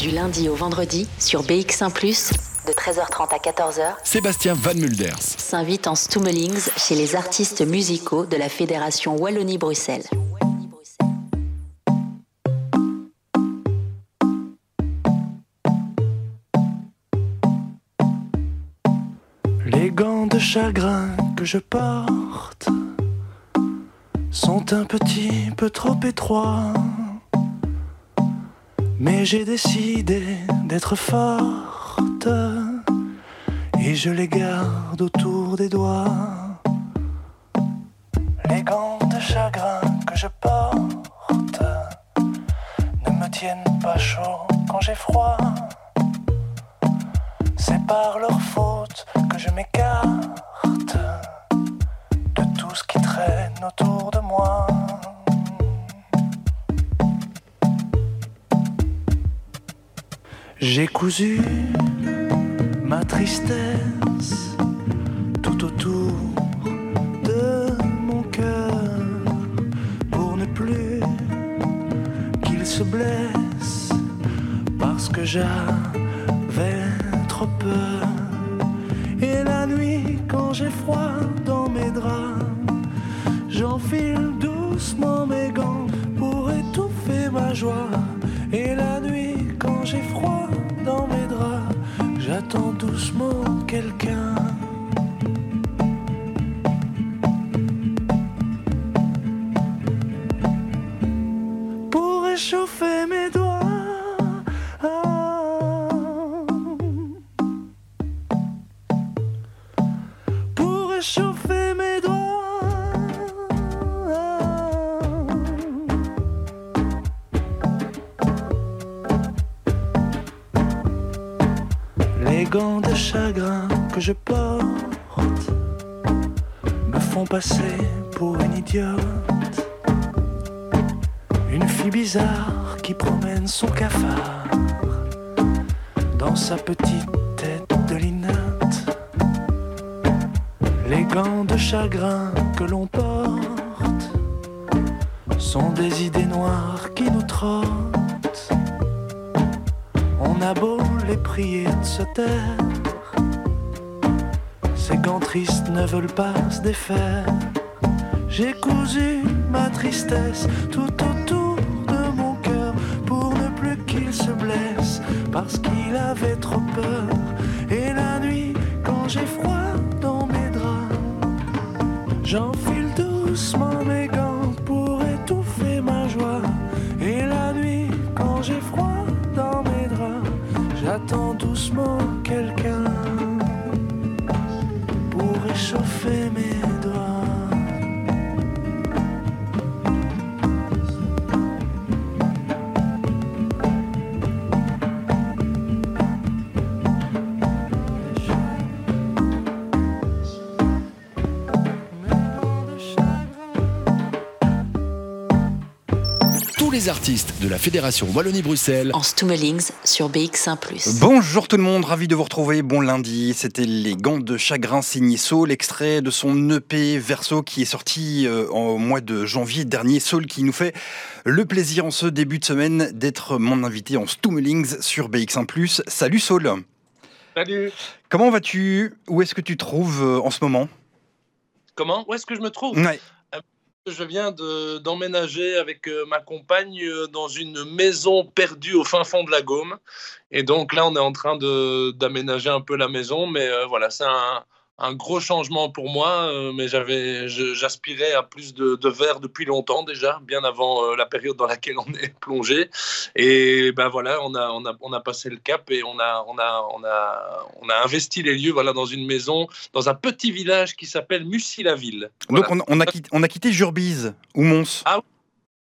Du lundi au vendredi sur BX1 ⁇ de 13h30 à 14h, Sébastien Van Mulders. s'invite en Stummelings chez les artistes musicaux de la Fédération Wallonie-Bruxelles. Les gants de chagrin que je porte sont un petit peu trop étroits. Mais j'ai décidé d'être forte et je les garde autour des doigts. Les gants de chagrin que je porte ne me tiennent pas chaud quand j'ai froid. C'est par leur faute que je m'écarte de tout ce qui traîne autour de moi. J'ai cousu ma tristesse tout autour de mon cœur pour ne plus qu'il se blesse parce que j'avais trop peur. Et la nuit, quand j'ai froid dans mes draps, j'enfile doucement mes gants pour étouffer ma joie. small. Je porte me font passer pour une idiote. Une fille bizarre qui promène son cafard dans sa petite tête de linotte. Les gants de chagrin que l'on porte sont des idées noires qui nous trottent. On a beau les prier de se taire, tristes ne veulent pas se défaire. J'ai cousu ma tristesse tout autour de mon cœur pour ne plus qu'il se blesse parce qu'il avait trop peur. Et la nuit, quand j'ai froid dans mes draps, j'enfile doucement artistes de la Fédération Wallonie-Bruxelles En Stummelings sur BX1 ⁇ Bonjour tout le monde, ravi de vous retrouver. Bon lundi, c'était Les Gants de Chagrin signé Saul, l'extrait de son EP Verso qui est sorti euh, en mois de janvier dernier. Saul qui nous fait le plaisir en ce début de semaine d'être mon invité en Stummelings sur BX1 Salut Saul. Salut. Comment vas-tu? Où est-ce que tu te trouves euh, en ce moment? Comment? Où est-ce que je me trouve? Ouais. Je viens de- d'emménager avec euh, ma compagne euh, dans une maison perdue au fin fond de la Gaume. Et donc là, on est en train d'aménager un peu la maison. Mais euh, voilà, c'est un, un gros changement pour moi. euh, mais j'avais, j'aspirais à plus de, de verre depuis longtemps déjà, bien avant euh, la période dans laquelle on est plongé. Et ben voilà, on a, on a, on a passé le cap et on a, on a, on a, on a investi les lieux voilà, dans une maison, dans un petit village qui s'appelle Mussy-la-Ville. Voilà. Donc on, on a quitté, on a quitté Jurbise ou Mons?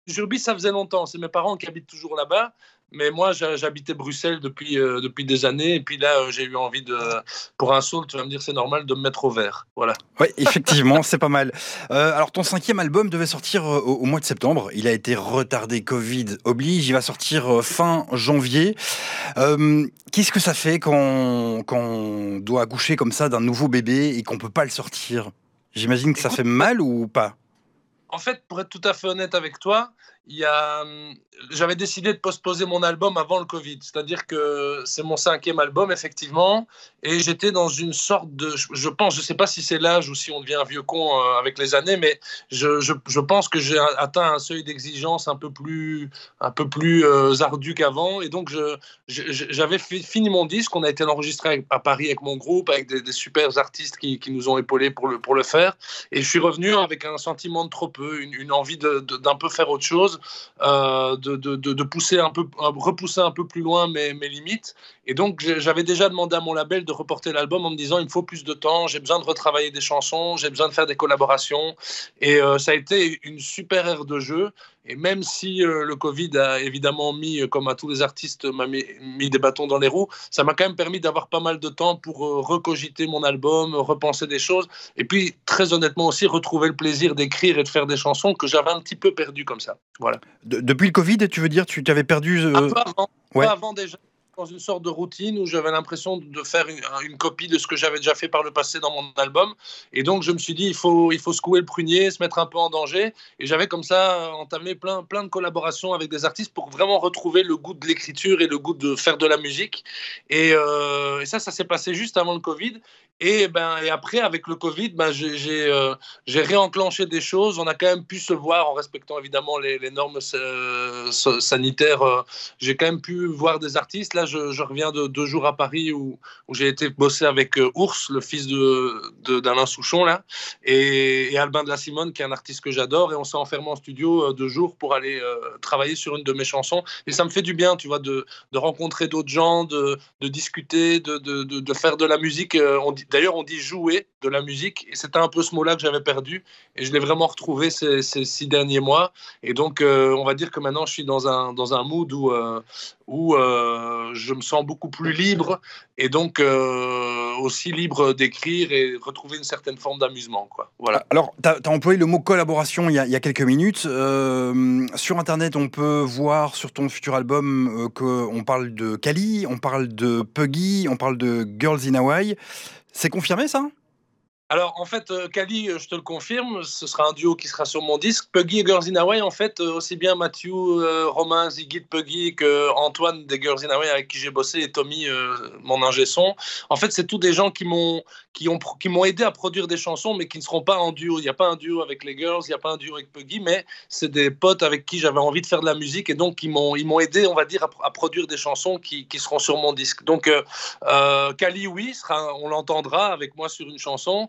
Jurbis, ça faisait longtemps. C'est mes parents qui habitent toujours là-bas. Mais moi, j'ha- j'habitais Bruxelles depuis, euh, depuis des années. Et puis là, euh, j'ai eu envie de. Pour un saut, tu vas me dire, c'est normal de me mettre au vert. Voilà. Oui, effectivement, c'est pas mal. Euh, alors, ton cinquième album devait sortir au, au mois de septembre. Il a été retardé, Covid oblige. Il va sortir fin janvier. Qu'est-ce que ça fait quand, quand on doit accoucher comme ça d'un nouveau bébé et qu'on peut pas le sortir? J'imagine que ça Écoute, fait mal ou pas? En fait, pour être tout à fait honnête avec toi, hum, j'avais décidé de postposer mon album avant le Covid. C'est-à-dire que c'est mon cinquième album, effectivement. Et j'étais dans une sorte de. Je pense, je ne sais pas si c'est l'âge ou si on devient un vieux con euh, avec les années, mais je, je, pense que j'ai atteint un seuil d'exigence un peu plus, un peu plus euh, ardu qu'avant. Et donc, j'avais fini mon disque. On a été enregistré à Paris avec mon groupe, avec des, des super artistes qui, qui, nous ont épaulés pour le, pour le faire. Et je suis revenu avec un sentiment de trop peu, une, une envie d'un peu faire autre chose. Euh, de, pousser un peu, repousser un peu plus loin mes, limites. Et donc, j'avais déjà demandé à mon label de reporter l'album en me disant il me faut plus de temps, j'ai besoin de retravailler des chansons, j'ai besoin de faire des collaborations. Et euh, ça a été une super ère de jeu. Et même si euh, le Covid a évidemment mis, euh, comme à tous les artistes, m'a mis, des bâtons dans les roues, ça m'a quand même permis d'avoir pas mal de temps pour recogiter mon album, repenser des choses. Et puis, très honnêtement aussi, retrouver le plaisir d'écrire et de faire des chansons que j'avais un petit peu perdu comme ça. Voilà. Depuis le Covid, tu veux dire, tu t'avais perdu. Un peu avant, ouais. avant déjà dans une sorte de routine où j'avais l'impression de faire une, copie de ce que j'avais déjà fait par le passé dans mon album. Et donc, je me suis dit, il faut, il faut secouer le prunier, se mettre un peu en danger. Et j'avais comme ça entamé plein, plein de collaborations avec des artistes pour vraiment retrouver le goût de l'écriture et le goût de faire de la musique. Et, euh, ça, ça s'est passé juste avant le Covid. Et, ben, et après, avec le Covid, ben, j'ai euh, réenclenché des choses. On a quand même pu se voir en respectant évidemment les, normes euh, sanitaires. Euh, j'ai quand même pu voir des artistes. Là, je, reviens de deux jours à Paris où, j'ai été bosser avec euh, Ours, le fils d'Alain de, Souchon, là, et, Albin de la Simone, qui est un artiste que j'adore. Et on s'est enfermé en studio deux jours pour aller travailler sur une de mes chansons. Et ça me fait du bien, tu vois, de, de rencontrer d'autres gens, de, de discuter, de, de, faire de la musique. Dit, D'ailleurs, on dit jouer de la musique, et c'était un peu ce mot-là que j'avais perdu, et je l'ai vraiment retrouvé ces, six derniers mois. Et donc, euh, on va dire que maintenant, je suis dans un, dans un mood où, euh, où euh, je me sens beaucoup plus libre, et donc aussi libre d'écrire et retrouver une certaine forme d'amusement. Voilà. Alors, tu as, employé le mot collaboration il y a, il y a quelques minutes. sur Internet, on peut voir sur ton futur album qu'on parle de Kali, on parle de Puggy, on parle de Girls in Hawaii. C'est confirmé ça? Alors, en fait, euh, Kali, euh, je te le confirme, ce sera un duo qui sera sur mon disque. Puggy et Girls in Hawaii, en fait, euh, aussi bien Mathieu, Romain, Ziggy de Puggy que Antoine des Girls in Hawaii avec qui j'ai bossé et Tommy, mon ingé son. En fait, c'est tous des gens qui m'ont qui ont qui aidé à produire des chansons, mais qui ne seront pas en duo. Il n'y a pas un duo avec les Girls, il n'y a pas un duo avec Puggy, mais c'est des potes avec qui j'avais envie de faire de la musique et donc ils m'ont ils m'ont aidé, on va dire, à, produire des chansons qui, qui, seront sur mon disque. Donc, Kali, oui, on l'entendra avec moi sur une chanson.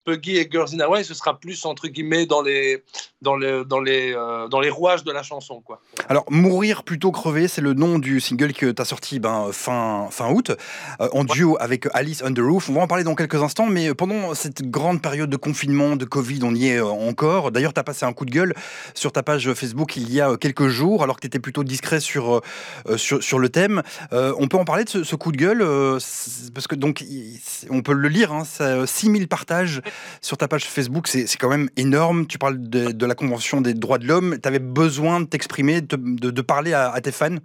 Puggy et Girls in Hawaii, ce sera plus entre guillemets dans les, dans les, dans les, euh, dans les rouages de la chanson. Quoi. Alors, Mourir plutôt crever, c'est le nom du single que tu as sorti ben, fin, fin août, euh, en duo avec Alice on the Roof. On va en parler dans quelques instants, mais pendant cette grande période de confinement, de Covid, on y est euh, encore. D'ailleurs, tu as passé un coup de gueule sur ta page Facebook il y a quelques jours, alors que tu étais plutôt discret sur, sur, sur, le thème. on peut en parler de ce, coup de gueule, parce que donc, on peut le lire, hein, 6000 partages sur ta page Facebook, c'est quand même énorme. Tu parles de, la Convention des droits de l'homme. Tu avais besoin de t'exprimer, de, de, parler à, tes fans?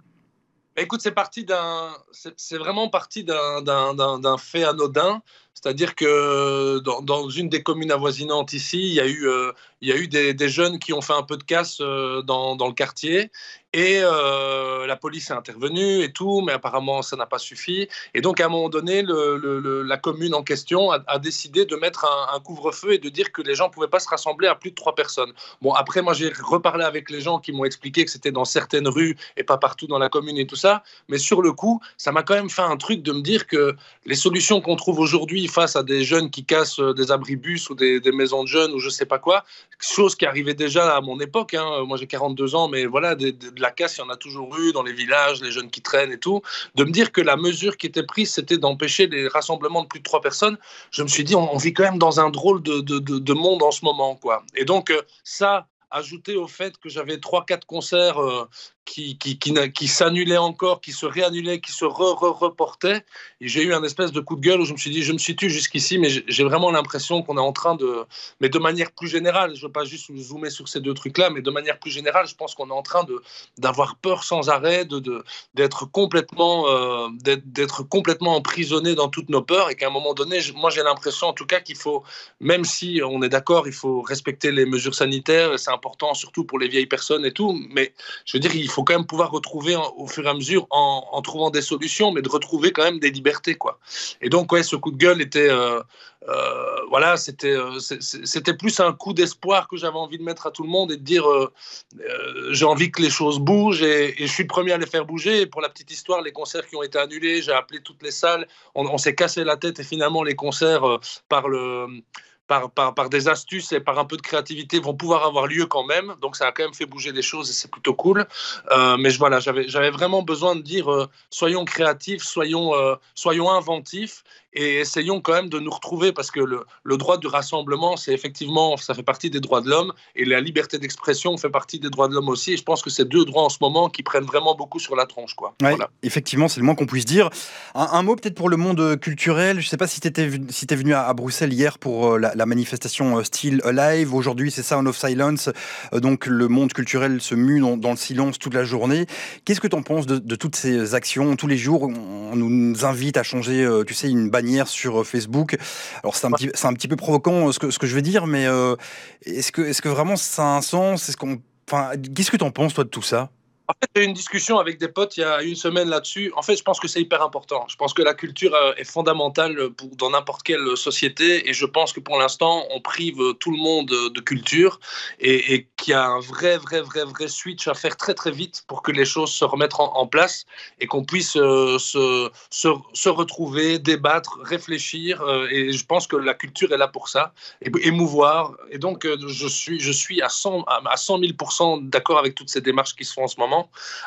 Bah, Écoute, c'est d'un, c'est vraiment parti d'un fait anodin. C'est-à-dire que dans, dans, une des communes avoisinantes ici, il y a eu, euh, il y a eu des, des, jeunes qui ont fait un peu de casse euh, dans, dans, le quartier et euh, la police est intervenue et tout, mais apparemment ça n'a pas suffi. Et donc à un moment donné, la commune en question a, décidé de mettre un, couvre-feu et de dire que les gens ne pouvaient pas se rassembler à plus de trois personnes. Bon, après, moi j'ai reparlé avec les gens qui m'ont expliqué que c'était dans certaines rues et pas partout dans la commune et tout ça. Mais sur le coup, ça m'a quand même fait un truc de me dire que les solutions qu'on trouve aujourd'hui face à des jeunes qui cassent euh, des abribus ou des, maisons de jeunes ou je sais pas quoi, chose qui arrivait déjà à mon époque. Hein. Moi j'ai 42 ans, mais voilà, de la casse, il y en a toujours eu dans les villages, les jeunes qui traînent et tout. De me dire que la mesure qui était prise, c'était d'empêcher les rassemblements de plus de trois personnes, je me suis dit, on, vit quand même dans un drôle de, de, de monde en ce moment. quoi. Et donc, euh, ça, ajouté au fait que j'avais trois quatre concerts euh, qui, qui, qui, s'annulait encore, qui se réannulait, qui se re-reportait. Et j'ai eu un espèce de coup de gueule où je me suis dit, je me situe jusqu'ici, mais j'ai vraiment l'impression qu'on est en train de, mais de manière plus générale, je ne veux pas juste zoomer sur ces deux trucs-là, mais de manière plus générale, je pense qu'on est en train d'avoir peur sans arrêt, d'être de, complètement, euh, d'être complètement emprisonné dans toutes nos peurs et qu'à un moment donné, moi j'ai l'impression en tout cas qu'il faut, même si on est d'accord, il faut respecter les mesures sanitaires, c'est important surtout pour les vieilles personnes et tout, mais je veux dire, il faut quand même pouvoir retrouver au fur et à mesure en, trouvant des solutions, mais de retrouver quand même des libertés, quoi. Et donc, ouais, ce coup de gueule était, euh, euh, voilà, c'était, euh, c'était plus un coup d'espoir que j'avais envie de mettre à tout le monde et de dire, j'ai envie que les choses bougent et, je suis le premier à les faire bouger. Pour la petite histoire, les concerts qui ont été annulés, j'ai appelé toutes les salles, on, on s'est cassé la tête et finalement les concerts par le par, par, des astuces et par un peu de créativité vont pouvoir avoir lieu quand même. Donc ça a quand même fait bouger les choses et c'est plutôt cool. Euh, mais voilà, j'avais vraiment besoin de dire euh, soyons créatifs, soyons, euh, soyons inventifs et essayons quand même de nous retrouver parce que le, le droit du rassemblement, c'est effectivement, ça fait partie des droits de l'homme et la liberté d'expression fait partie des droits de l'homme aussi. Et je pense que c'est deux droits en ce moment qui prennent vraiment beaucoup sur la tronche. Quoi. voilà. Effectivement, c'est le moins qu'on puisse dire. Un, mot peut-être pour le monde culturel. Je ne sais pas si tu étais si es venu à, Bruxelles hier pour la, la manifestation Still Alive. Aujourd'hui, c'est Sound of Silence. Donc le monde culturel se mue dans, le silence toute la journée. Qu'est-ce que tu en penses de, de, toutes ces actions? Tous les jours, on nous invite à changer, tu sais, une sur euh, Facebook. Alors c'est un, petit, un petit peu provoquant euh, ce que, ce que je vais dire, mais euh, est-ce que, est que vraiment ça a un sens Est-ce qu'on, Qu'est-ce que tu en penses toi de tout ça? En fait, j'ai eu une discussion avec des potes il y a une semaine là-dessus. En fait, je pense que c'est hyper important. Je pense que la culture euh, est fondamentale pour, dans n'importe quelle société. Et je pense que pour l'instant, on prive tout le monde de culture et, qu'il y a un vrai, vrai, vrai, vrai switch à faire très, très vite pour que les choses se remettent en, place et qu'on puisse euh, se, retrouver, débattre, réfléchir. Euh, et je pense que la culture est là pour ça, et, émouvoir. Et donc, je suis, je suis à 100, à 100 000 d'accord avec toutes ces démarches qui se font en ce moment.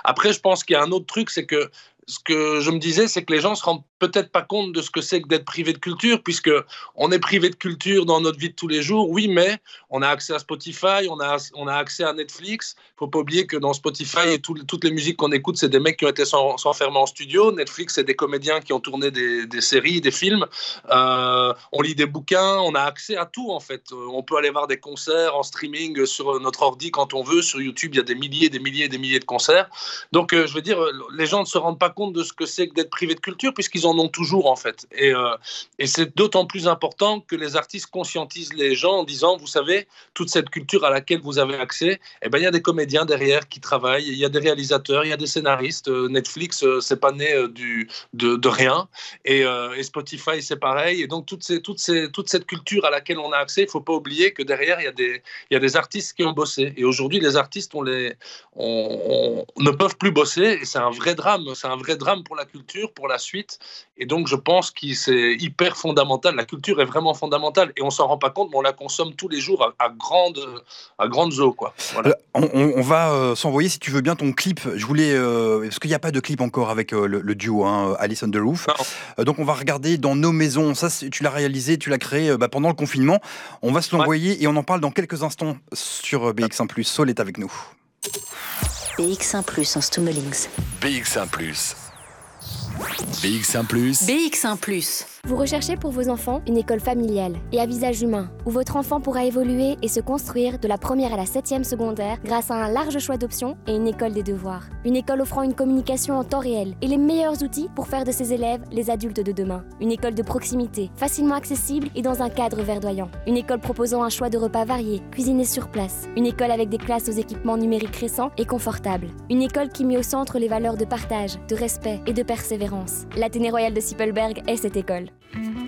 Après, je pense qu'il y a un autre truc, c'est que ce que je me disais, c'est que les gens se rendent peut-être pas compte de ce que c'est que d'être privé de culture, puisque on est privé de culture dans notre vie de tous les jours, oui, mais on a accès à Spotify, on a, on a accès à Netflix. Il faut pas oublier que dans Spotify et toutes les musiques qu'on écoute, c'est des mecs qui ont été s'enfermer en studio. Netflix, c'est des comédiens qui ont tourné des, des séries, des films. Euh, on lit des bouquins, on a accès à tout en fait. Euh, on peut aller voir des concerts en streaming sur notre ordi quand on veut. Sur YouTube, il y a des milliers, des milliers, des milliers de concerts. Donc, euh, je veux dire, les gens ne se rendent pas compte de ce que c'est que d'être privé de culture, puisqu'ils en ont toujours en fait. Et, euh, et c'est d'autant plus important que les artistes conscientisent les gens en disant, vous savez, toute cette culture à laquelle vous avez accès, eh ben, il y a des comédiens derrière qui travaillent, il y a des réalisateurs, il y a des scénaristes. Euh, Netflix, euh, c'est pas né du, de, rien. Et, et Spotify, c'est pareil. Et donc, toutes ces, toutes ces, toute cette culture à laquelle on a accès, il faut pas oublier que derrière, il y, a des, il y a des artistes qui ont bossé. Et aujourd'hui, les artistes, on les, on, on ne peuvent plus bosser. Et c'est un vrai drame. C'est un vrai drame pour la culture, pour la suite. Et donc, je pense que c'est hyper fondamental. La culture est vraiment fondamentale et on s'en rend pas compte, mais on la consomme tous les jours à, grande, à grande eau. Quoi. On, va euh, s'envoyer, si tu veux bien, ton clip. Je voulais, euh, parce qu'il n'y a pas de clip encore avec euh, le, duo hein, Alice on the Roof. donc, on va regarder dans nos maisons. Ça, tu l'as réalisé, tu l'as créé bah, pendant le confinement. On va se l'envoyer et on en parle dans quelques instants sur BX1+. Sol est avec nous. BX1+, en Stummelings. BX1+. BX1 ⁇ BX1 ⁇ vous recherchez pour vos enfants une école familiale et à visage humain, où votre enfant pourra évoluer et se construire de la première à la septième secondaire grâce à un large choix d'options et une école des devoirs. Une école offrant une communication en temps réel et les meilleurs outils pour faire de ses élèves les adultes de demain. Une école de proximité, facilement accessible et dans un cadre verdoyant. Une école proposant un choix de repas variés, cuisinés sur place. Une école avec des classes aux équipements numériques récents et confortables. Une école qui met au centre les valeurs de partage, de respect et de persévérance. L'Athénée Royal de Sippelberg est cette école.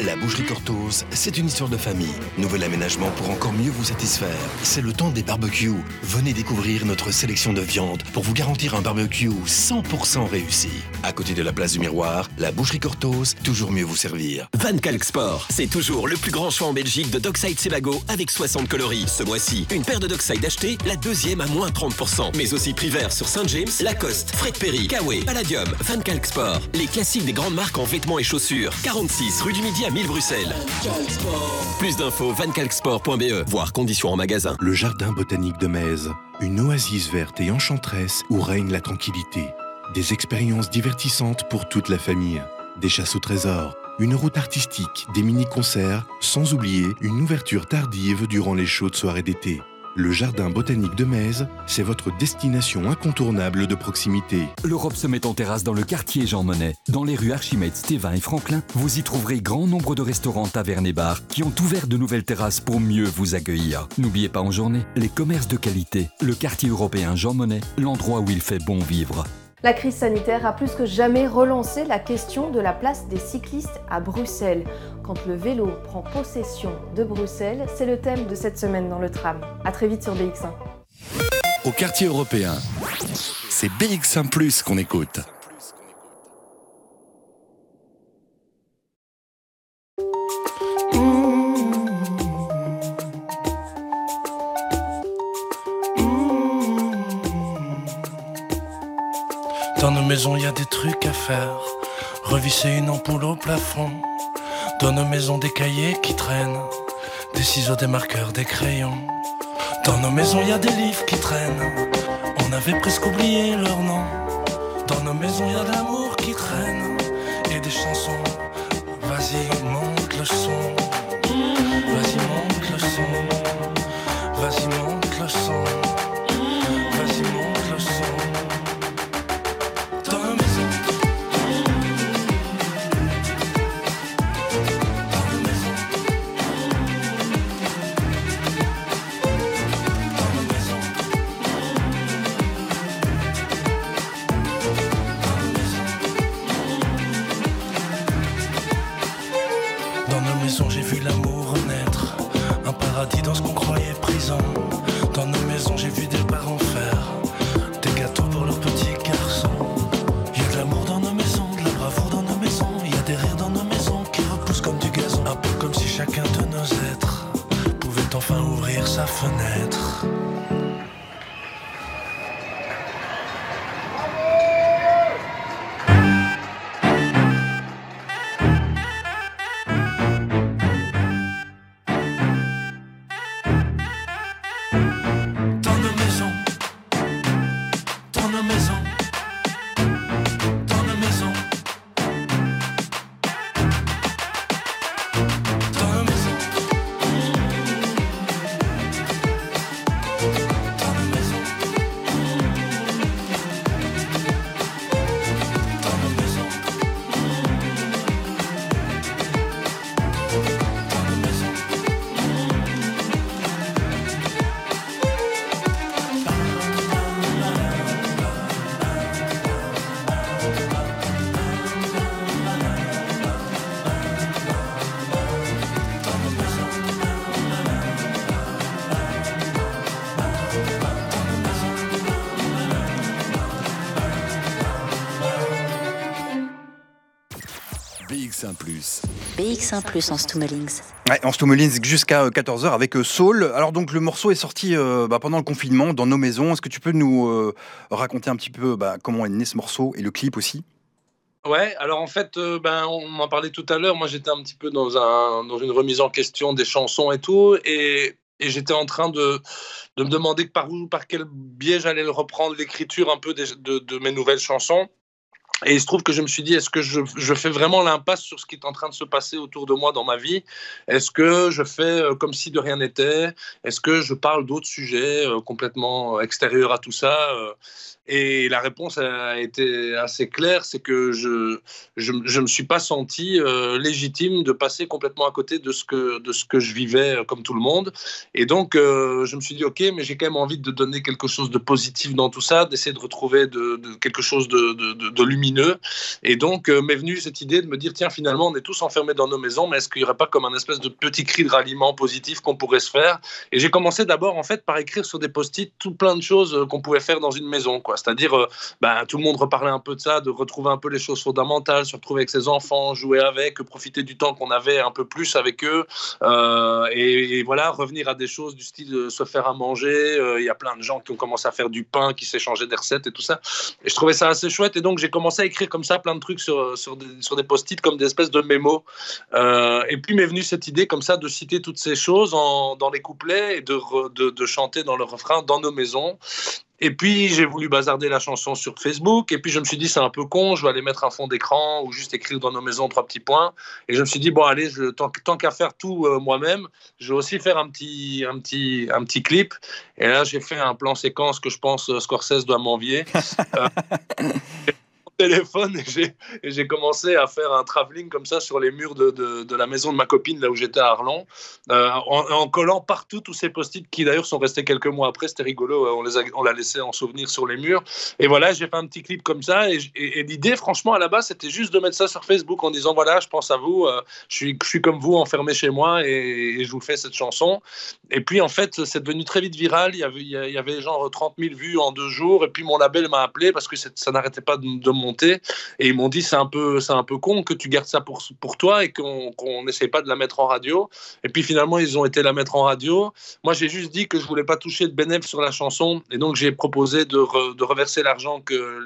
La boucherie Cortose, c'est une histoire de famille. Nouvel aménagement pour encore mieux vous satisfaire. C'est le temps des barbecues. Venez découvrir notre sélection de viande pour vous garantir un barbecue 100% réussi. À côté de la place du miroir, la boucherie Cortose, toujours mieux vous servir. Van Kalk Sport, c'est toujours le plus grand choix en Belgique de Dockside Sebago avec 60 coloris. Ce mois-ci, une paire de Dockside achetée, la deuxième à moins 30%. Mais aussi prix vert sur Saint James, Lacoste, Fred Perry, Kawe, Palladium, Van Kalk Sport. Les classiques des grandes marques en vêtements et chaussures. 46 rue du Midi à 1000 Bruxelles. Plus d'infos vancalksport.be, voire conditions en magasin. Le jardin botanique de Metz, une oasis verte et enchanteresse où règne la tranquillité. Des expériences divertissantes pour toute la famille. Des chasses au trésor, une route artistique, des mini-concerts, sans oublier une ouverture tardive durant les chaudes soirées d'été. Le Jardin botanique de Metz, c'est votre destination incontournable de proximité. L'Europe se met en terrasse dans le quartier Jean Monnet. Dans les rues Archimède, Stévin et Franklin, vous y trouverez grand nombre de restaurants, tavernes et bars qui ont ouvert de nouvelles terrasses pour mieux vous accueillir. N'oubliez pas en journée les commerces de qualité. Le quartier européen Jean Monnet, l'endroit où il fait bon vivre. La crise sanitaire a plus que jamais relancé la question de la place des cyclistes à Bruxelles. Quand le vélo prend possession de Bruxelles, c'est le thème de cette semaine dans le tram. A très vite sur BX1. Au quartier européen, c'est BX1 ⁇ qu'on écoute. Il y a des trucs à faire. Revisser une ampoule au plafond. Dans nos maisons, des cahiers qui traînent. Des ciseaux, des marqueurs, des crayons. Dans nos maisons, y a des livres qui traînent. On avait presque oublié leur nom. Dans nos maisons, y a BX1 Plus en Stummelings. Ouais, en Stummelins jusqu'à 14h avec euh, Saul. Alors donc le morceau est sorti euh, bah, pendant le confinement dans nos maisons. Est-ce que tu peux nous euh, raconter un petit peu bah, comment est né ce morceau et le clip aussi? Ouais, alors en fait, euh, ben, on en parlait tout à l'heure. Moi, j'étais un petit peu dans, un, dans une remise en question des chansons et tout. Et, et j'étais en train de, de me demander par où, par quel biais j'allais reprendre l'écriture un peu de mes nouvelles chansons. Et il se trouve que je me suis dit, est-ce que je, fais vraiment l'impasse sur ce qui est en train de se passer autour de moi dans ma vie? Est-ce que je fais euh, comme si de rien n'était? Est-ce que je parle d'autres sujets euh, complètement extérieurs à tout ça euh? Et la réponse a été assez claire, c'est que je ne me suis pas senti légitime de passer complètement à côté de ce que, de ce que je vivais comme tout le monde. Et donc, je me suis dit, OK, mais j'ai quand même envie de donner quelque chose de positif dans tout ça, d'essayer de retrouver de, quelque chose de, de- de Et donc, euh, m'est venue cette idée de me dire, tiens, finalement, on est tous enfermés dans nos maisons, mais est-ce qu'il n'y aurait pas comme un espèce de petit cri de ralliement positif qu'on pourrait se faire? Et j'ai commencé d'abord, en fait, par écrire sur des post-it tout plein de choses euh, qu'on pouvait faire dans une maison, quoi. C'est-à-dire, euh, ben, tout le monde reparlait un peu de ça, de retrouver un peu les choses fondamentales, se retrouver avec ses enfants, jouer avec, profiter du temps qu'on avait un peu plus avec eux, et, voilà, revenir à des choses du style de se faire à manger. Il y a plein de gens qui ont commencé à faire du pain, qui s'échangeaient des recettes et tout ça. Et je trouvais ça assez chouette, et donc j'ai commencé à écrire comme ça plein de trucs sur, sur des, sur des post-it comme des espèces de mémos. Euh, et puis m'est venue cette idée comme ça de citer toutes ces choses en, dans les couplets et de, de, de, chanter dans le refrain dans nos maisons. Et puis j'ai voulu bazarder la chanson sur Facebook. Et puis je me suis dit c'est un peu con, je vais aller mettre un fond d'écran ou juste écrire dans nos maisons trois petits points. Et je me suis dit bon allez, je, tant, tant qu'à faire tout euh, moi-même, je vais aussi faire un petit, un petit, un petit clip. Et là j'ai fait un plan séquence que je pense euh, Scorsese doit m'envier. euh, et j'ai commencé à faire un travelling comme ça sur les murs de, la maison de ma copine, là où j'étais à Arlon, euh, en, collant partout tous ces post-it qui d'ailleurs sont restés quelques mois après. C'était rigolo, a, on l'a laissé en souvenir sur les murs. Et voilà, j'ai fait un petit clip comme ça. Et, l'idée, franchement, à la base, c'était juste de mettre ça sur Facebook en disant voilà, je pense à vous, euh, je, suis, comme vous, enfermé chez moi et, je vous fais cette chanson. Et puis, en fait, c'est devenu très vite viral. Il y avait, il y genre 30 000 vues en deux jours. Et puis, mon label m'a appelé parce que ça n'arrêtait pas de, de Et ils m'ont dit c'est un peu c'est un peu con que tu gardes ça pour pour toi et qu'on qu'on n'essaie pas de la mettre en radio. Et puis finalement ils ont été la mettre en radio. Moi j'ai juste dit que je voulais pas toucher de bénéfice sur la chanson et donc j'ai proposé de, de reverser l'argent que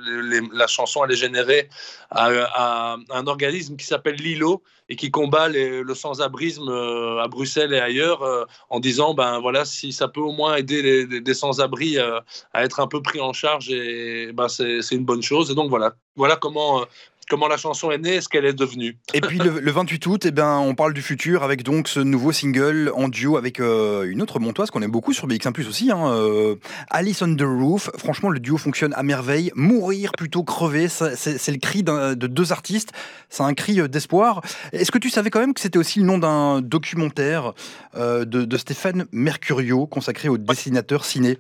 la chanson allait générer à un organisme qui s'appelle Lilo et qui combat le sans-abrisme euh, à Bruxelles et ailleurs euh, en disant ben voilà si ça peut au moins aider les sans-abri euh, à être un peu pris en charge et ben c'est une bonne chose. Et donc voilà. Voilà comment comment la chanson est née, ce qu'elle est devenue. Et puis le, le 28 août, eh ben, on parle du futur avec donc ce nouveau single en duo avec euh, une autre montoise qu'on aime beaucoup sur BX1 aussi, hein, euh, Alice on the Roof. Franchement, le duo fonctionne à merveille. Mourir plutôt crever, c'est le cri de deux artistes. C'est un cri euh, d'espoir. Est-ce que tu savais quand même que c'était aussi le nom d'un documentaire de, de Stéphane Mercurio consacré au dessinateur ciné?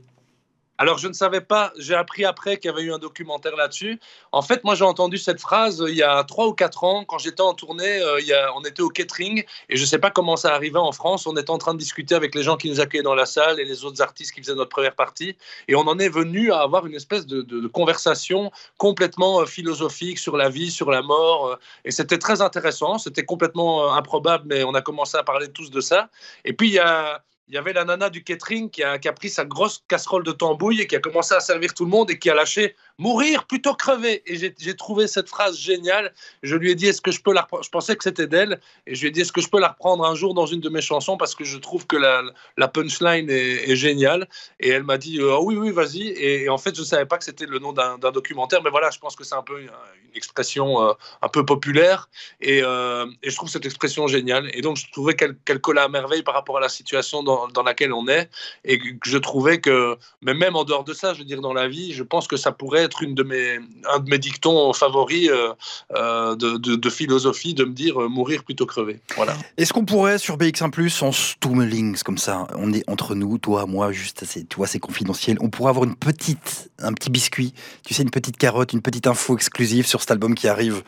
Alors, je ne savais pas, j'ai appris après qu'il y avait eu un documentaire là-dessus. En fait, moi, j'ai entendu cette phrase euh, il y a trois ou quatre ans, quand j'étais en tournée, euh, on était au catering, et je ne sais pas comment ça arrivait en France. On était en train de discuter avec les gens qui nous accueillaient dans la salle et les autres artistes qui faisaient notre première partie, et on en est venu à avoir une espèce de, conversation complètement euh, philosophique sur la vie, sur la mort, et c'était très intéressant. C'était complètement improbable, mais on a commencé à parler tous de ça. Et puis, il y a il y avait la nana du catering qui a, qui a, pris sa grosse casserole de tambouille et qui a commencé à servir tout le monde et qui a lâché mourir plutôt crever. Et j'ai trouvé cette phrase géniale. Je lui ai dit est-ce que je peux la reprendre? Je pensais que c'était d'elle et je lui ai dit est-ce que je peux la reprendre un jour dans une de mes chansons parce que je trouve que la, la punchline est, géniale. Et elle m'a dit oh, oui oui vas-y. Et, en fait je savais pas que c'était le nom d'un documentaire, mais voilà je pense que c'est un peu une, une expression euh, un peu populaire et, euh, et, je trouve cette expression géniale. Et donc je trouvais qu'elle qu collait à merveille par rapport à la situation dans dans, laquelle on est et que je trouvais que, mais même en dehors de ça, je veux dire, dans la vie, je pense que ça pourrait être une de mes, un de mes dictons favoris euh, euh, de, de, de, philosophie, de me dire euh, mourir plutôt crever. Voilà. Est-ce qu'on pourrait sur BX1 Plus en stummelings comme ça, on est entre nous, toi, moi, juste, tu vois, c'est confidentiel, on pourrait avoir une petite, un petit biscuit, tu sais, une petite carotte, une petite info exclusive sur cet album qui arrive?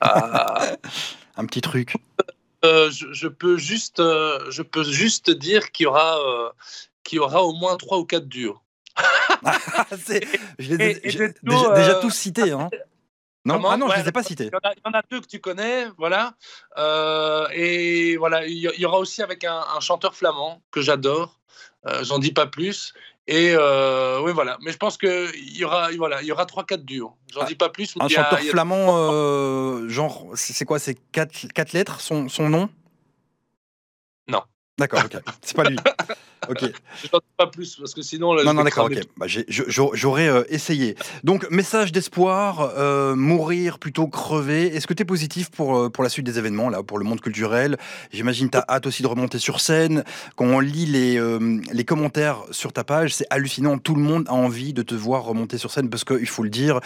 Ah. un petit truc. Euh, je, je, peux juste, euh, je peux juste dire qu'il y aura, euh, qu'il y aura au moins trois ou quatre duos. je l'ai déjà, déjà tous cités. Hein. Non, Comment? Ah non, ouais, je ne les ai pas cités. Il y, en a deux que tu connais, voilà. et voilà, il y, aura aussi avec un, un chanteur flamand que j'adore. J'en dis pas plus. Et euh, oui, voilà. Mais je pense qu'il y aura, voilà, il y aura 3-4 duos. J'en ah, dis pas plus. Un a, chanteur flamand, euh, genre, c'est quoi C'est 4, 4 lettres, son, son nom? Non. D'accord, ok. C'est pas lui. Ok. Je n'en pas plus parce que sinon. Là, non, non, d'accord, ok. Bah, J'aurais euh, essayé. Donc, message d'espoir, euh, mourir plutôt crever. Est-ce que tu es positif pour, euh, pour la suite des événements, là, pour le monde culturel? J'imagine que tu as hâte aussi de remonter sur scène. Quand on lit les, euh, les commentaires sur ta page, c'est hallucinant. Tout le monde a envie de te voir remonter sur scène parce qu'il faut le dire,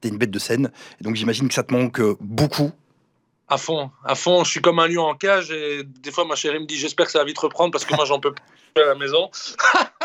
tu es une bête de scène. Et donc, j'imagine que ça te manque beaucoup à fond, à fond. Je suis comme un lion en cage et des fois ma chérie me dit j'espère que ça va vite reprendre parce que moi j'en peux plus à la maison.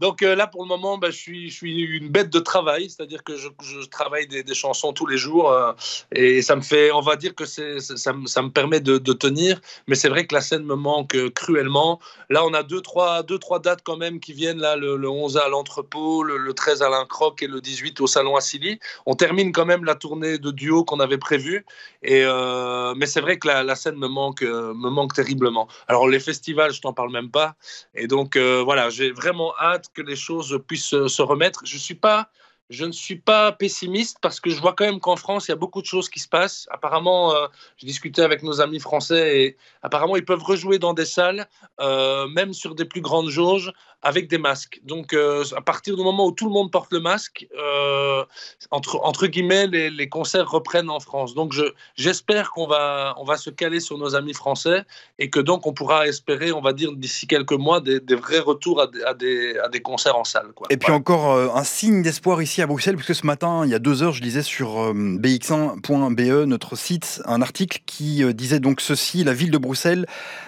Donc euh, là, pour le moment, bah, je, suis, une bête de travail, c'est-à-dire que je, travaille des, chansons tous les jours euh, et ça me fait, on va dire que c'est, ça, me, permet de, tenir, mais c'est vrai que la scène me manque cruellement. Là, on a deux, trois, dates quand même qui viennent, là, le, le 11 à l'entrepôt, le, le, 13 à l'Incroc et le 18 au Salon à Silly. On termine quand même la tournée de duo qu'on avait prévue, et, euh, mais c'est vrai que la, la, scène me manque, me manque terriblement. Alors les festivals, je t'en parle même pas, et donc euh, voilà, j'ai vraiment hâte que les choses puissent se remettre. Je suis pas je ne suis pas pessimiste parce que je vois quand même qu'en France, il y a beaucoup de choses qui se passent. Apparemment, euh, j'ai discuté avec nos amis français et apparemment, ils peuvent rejouer dans des salles, euh, même sur des plus grandes jauges, avec des masques. Donc, euh, à partir du moment où tout le monde porte le masque, entre, entre guillemets, les, les, concerts reprennent en France. Donc, j'espère qu'on va, on va se caler sur nos amis français et que donc on pourra espérer, on va dire, d'ici quelques mois, des, des, vrais retours à des, à des, à des concerts en salle. Quoi. Et puis encore un signe d'espoir ici à Bruxelles, puisque ce matin, il y a deux heures, je lisais sur euh, bx1.be, notre site, un article qui euh, disait donc ceci la ville de Bruxelles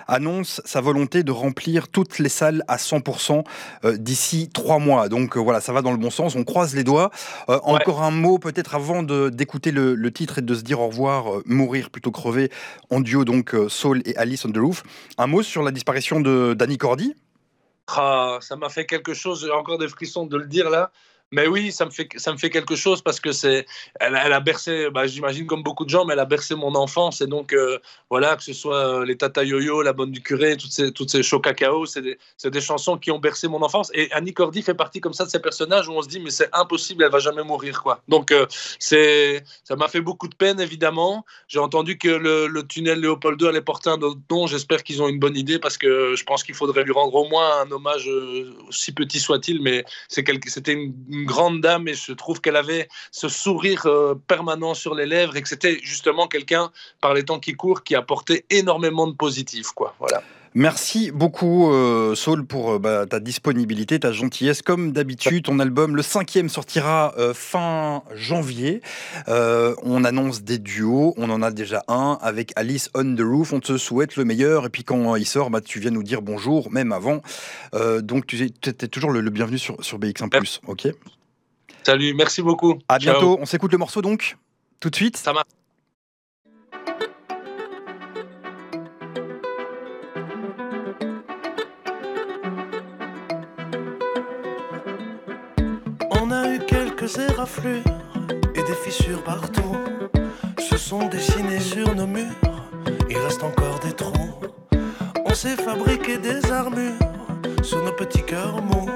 annonce sa volonté de remplir toutes les salles à 100% euh, d'ici trois mois. Donc voilà, ça va dans le bon sens, on croise les doigts. Encore un mot peut-être avant d'écouter le, le, titre et de se dire au revoir, mourir plutôt crever, en duo donc Saul et Alice on the Roof. Un mot sur la disparition de Danny Cordy? Ah, ça m'a fait quelque chose, j'ai encore des frissons de le dire là. Mais oui, ça me fait, ça me fait quelque chose parce que c'est, elle, a bercé, bah, j'imagine comme beaucoup de gens, mais elle a bercé mon enfance. Et donc, euh, voilà, que ce soit euh, les Tata Yo-Yo, La Bonne du Curé, toutes ces, toutes ces cacao, c'est des, chansons qui ont bercé mon enfance. Et Annie Cordy fait partie comme ça de ces personnages où on se dit, mais c'est impossible, elle va jamais mourir, quoi. Donc, euh, c'est, ça m'a fait beaucoup de peine, évidemment. J'ai entendu que le, tunnel Léopold II allait porter un autre nom. J'espère qu'ils ont une bonne idée parce que je pense qu'il faudrait lui rendre au moins un hommage, aussi petit soit-il, mais c'était une, une grande dame et je trouve qu'elle avait ce sourire euh, permanent sur les lèvres et que c'était justement quelqu'un, par les temps qui courent, qui apportait énormément de positif. Quoi. Voilà. Merci beaucoup, euh, Saul, pour euh, bah, ta disponibilité, ta gentillesse. Comme d'habitude, ton album, le cinquième, sortira euh, fin janvier. On annonce des duos. On en a déjà un avec Alice on the Roof. On te souhaite le meilleur. Et puis quand il sort, bah, tu viens nous dire bonjour, même avant. donc tu es, toujours le, le, bienvenu sur, sur BX1+. Ok? Salut, merci beaucoup. À Ciao. bientôt. On s'écoute le morceau donc tout de suite. Ça marche. Éraflures et des fissures partout. Se sont dessinés sur nos murs. Il reste encore des trous. On s'est fabriqué des armures sur nos petits cœurs mous.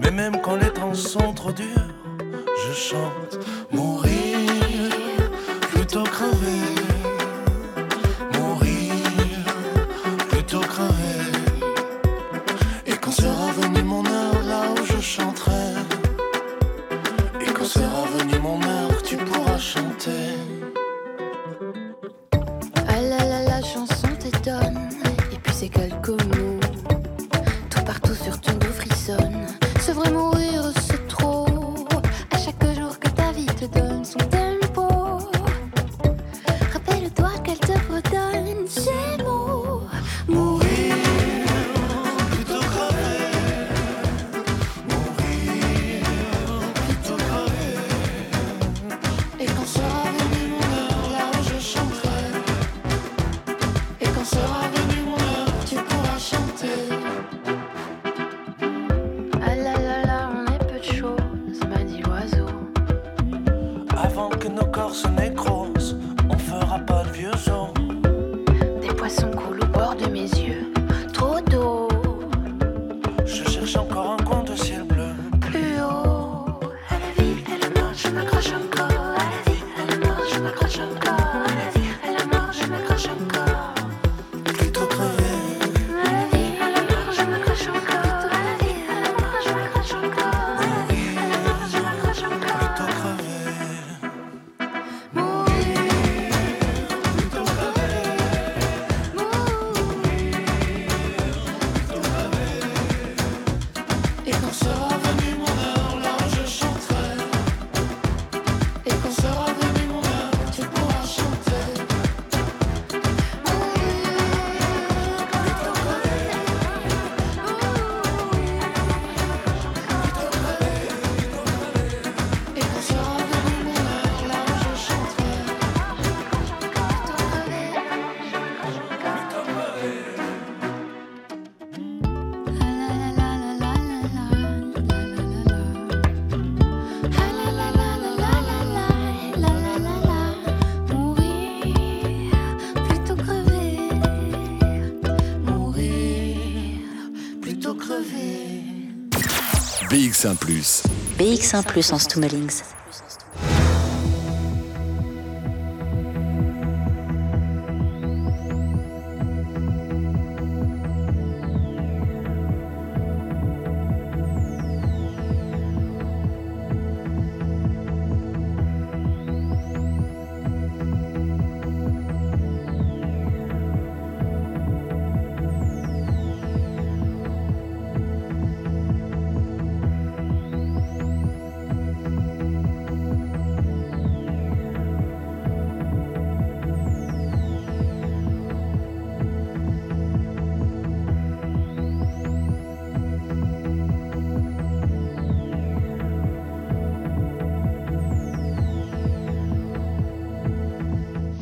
Mais même quand les temps sont trop durs, je chante mourir BX1 ⁇ BX1 Plus en Stummelings.